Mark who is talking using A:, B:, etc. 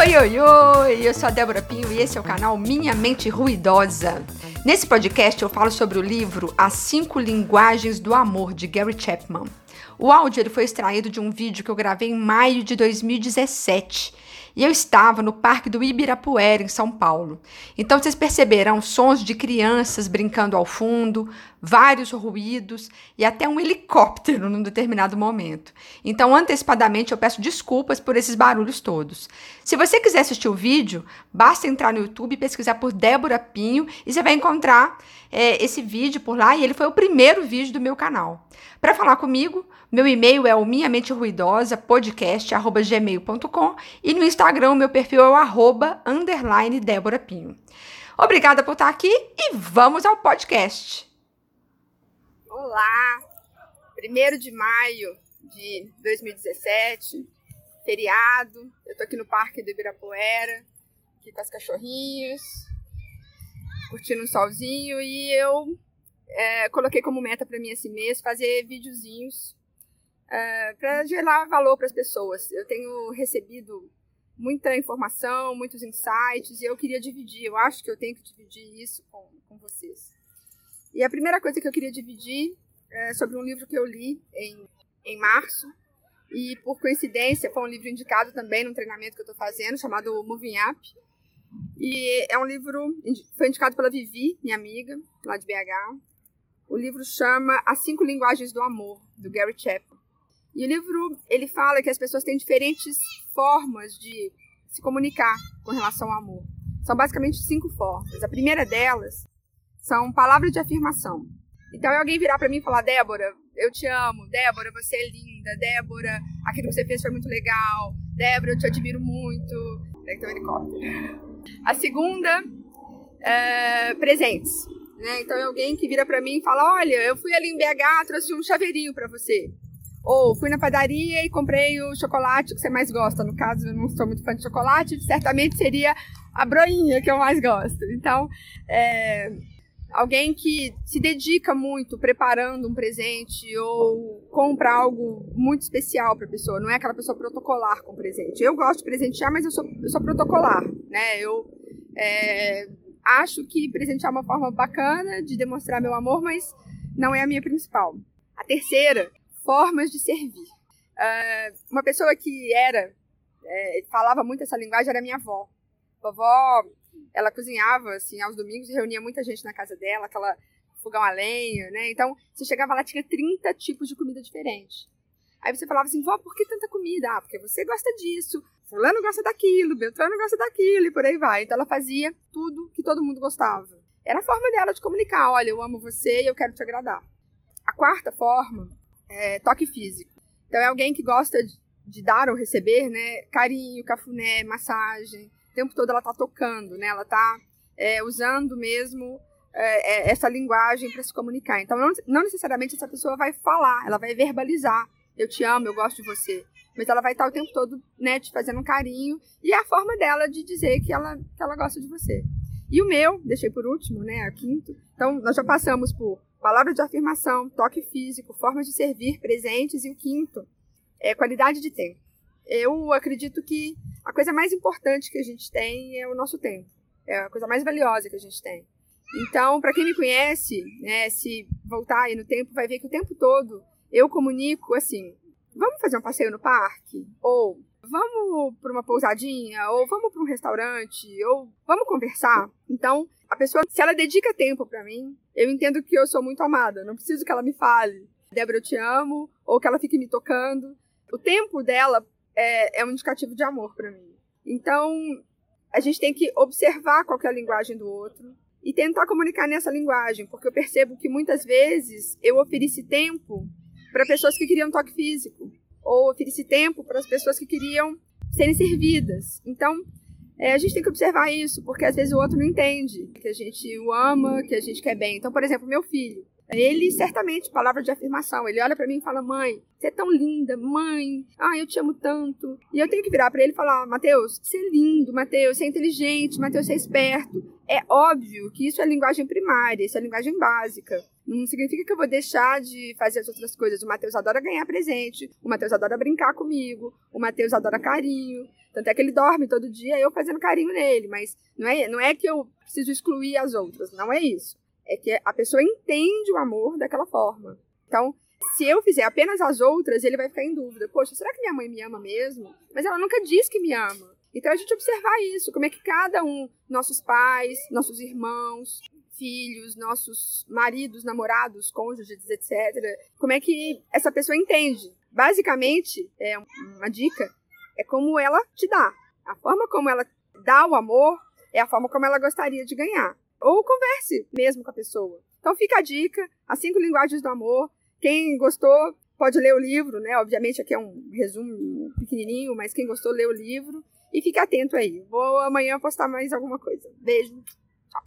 A: Oi, oi, oi! Eu sou a Débora Pinho e esse é o canal Minha Mente Ruidosa. Nesse podcast eu falo sobre o livro As Cinco Linguagens do Amor, de Gary Chapman. O áudio ele foi extraído de um vídeo que eu gravei em maio de 2017 e eu estava no Parque do Ibirapuera, em São Paulo. Então vocês perceberão sons de crianças brincando ao fundo, vários ruídos e até um helicóptero num determinado momento. Então, antecipadamente, eu peço desculpas por esses barulhos todos. Se você quiser assistir o vídeo, basta entrar no YouTube e pesquisar por Débora Pinho e você vai encontrar é, esse vídeo por lá. E ele foi o primeiro vídeo do meu canal. Para falar comigo, meu e-mail é o minhamenteruidosa.podcast.gmail.com e no Instagram, meu perfil é o arroba, underline Débora Pinho. Obrigada por estar aqui e vamos ao podcast. Olá! 1 de maio de 2017, feriado. Eu tô aqui no Parque do Ibirapuera, aqui com as cachorrinhos, curtindo um solzinho e eu é, coloquei como meta para mim esse mês fazer videozinhos é, para gerar valor para as pessoas. Eu tenho recebido muita informação, muitos insights e eu queria dividir. Eu acho que eu tenho que dividir isso com, com vocês. E a primeira coisa que eu queria dividir é sobre um livro que eu li em, em março. E por coincidência, foi um livro indicado também num treinamento que eu estou fazendo, chamado Moving Up. E é um livro, foi indicado pela Vivi, minha amiga, lá de BH. O livro chama As Cinco Linguagens do Amor, do Gary Chapman. E o livro, ele fala que as pessoas têm diferentes formas de se comunicar com relação ao amor. São basicamente cinco formas. A primeira delas são palavras de afirmação. Então, é alguém virar para mim e falar: Débora, eu te amo. Débora, você é linda. Débora, aquilo que você fez foi muito legal. Débora, eu te admiro muito. Tem um helicóptero. A segunda, é, presentes. Né? Então, é alguém que vira para mim e fala: Olha, eu fui ali em BH, trouxe um chaveirinho para você. Ou fui na padaria e comprei o chocolate que você mais gosta. No caso, eu não sou muito fã de chocolate, certamente seria a broinha que eu mais gosto. Então, é, alguém que se dedica muito preparando um presente ou compra algo muito especial para a pessoa, não é aquela pessoa protocolar com presente. Eu gosto de presentear, mas eu sou, eu sou protocolar, né? Eu é, acho que presentear é uma forma bacana de demonstrar meu amor, mas não é a minha principal. A terceira, formas de servir. Uh, uma pessoa que era, é, falava muito essa linguagem era minha avó. Vovó ela cozinhava, assim, aos domingos, reunia muita gente na casa dela, aquela fogão a lenha, né? Então, você chegava lá, tinha 30 tipos de comida diferente. Aí você falava assim, vó, por que tanta comida? Ah, porque você gosta disso, fulano gosta daquilo, Beltrano gosta daquilo, e por aí vai. Então, ela fazia tudo que todo mundo gostava. Era a forma dela de comunicar, olha, eu amo você e eu quero te agradar. A quarta forma é toque físico. Então, é alguém que gosta de dar ou receber, né? Carinho, cafuné, massagem, o tempo todo ela está tocando, né? Ela está é, usando mesmo é, é essa linguagem para se comunicar. Então, não, não, necessariamente essa pessoa vai falar, ela vai verbalizar. Eu te amo, eu gosto de você. Mas ela vai estar o tempo todo, né, te fazendo um carinho. E é a forma dela de dizer que ela, que ela gosta de você. E o meu, deixei por último, né, a quinto. Então, nós já passamos por palavras de afirmação, toque físico, formas de servir, presentes. E o quinto é qualidade de tempo. Eu acredito que a coisa mais importante que a gente tem é o nosso tempo. É a coisa mais valiosa que a gente tem. Então, para quem me conhece, né, se voltar aí no tempo, vai ver que o tempo todo eu comunico assim: vamos fazer um passeio no parque? Ou vamos para uma pousadinha? Ou vamos para um restaurante? Ou vamos conversar? Então, a pessoa, se ela dedica tempo para mim, eu entendo que eu sou muito amada. Não preciso que ela me fale, Débora, eu te amo, ou que ela fique me tocando. O tempo dela é, é um indicativo de amor para mim. Então, a gente tem que observar qual é a linguagem do outro e tentar comunicar nessa linguagem, porque eu percebo que muitas vezes eu ofereci tempo para pessoas que queriam toque físico, ou ofereci tempo para as pessoas que queriam serem servidas. Então, é, a gente tem que observar isso, porque às vezes o outro não entende que a gente o ama, que a gente quer bem. Então, por exemplo, meu filho. Ele certamente, palavra de afirmação, ele olha para mim e fala: Mãe, você é tão linda, mãe, ah, eu te amo tanto. E eu tenho que virar para ele e falar: Mateus, você é lindo, Mateus, você é inteligente, Mateus, você é esperto. É óbvio que isso é linguagem primária, isso é linguagem básica. Não significa que eu vou deixar de fazer as outras coisas. O Mateus adora ganhar presente, o Mateus adora brincar comigo, o Mateus adora carinho. Tanto é que ele dorme todo dia, eu fazendo carinho nele, mas não é, não é que eu preciso excluir as outras, não é isso. É que a pessoa entende o amor daquela forma. Então, se eu fizer apenas as outras, ele vai ficar em dúvida. Poxa, será que minha mãe me ama mesmo? Mas ela nunca diz que me ama. Então a gente observar isso, como é que cada um, nossos pais, nossos irmãos, filhos, nossos maridos, namorados, cônjuges, etc., como é que essa pessoa entende. Basicamente, é uma dica, é como ela te dá. A forma como ela dá o amor é a forma como ela gostaria de ganhar. Ou converse mesmo com a pessoa. Então fica a dica, as cinco linguagens do amor. Quem gostou pode ler o livro, né? Obviamente aqui é um resumo pequenininho, mas quem gostou lê o livro. E fique atento aí. Vou amanhã postar mais alguma coisa. Beijo. Tchau.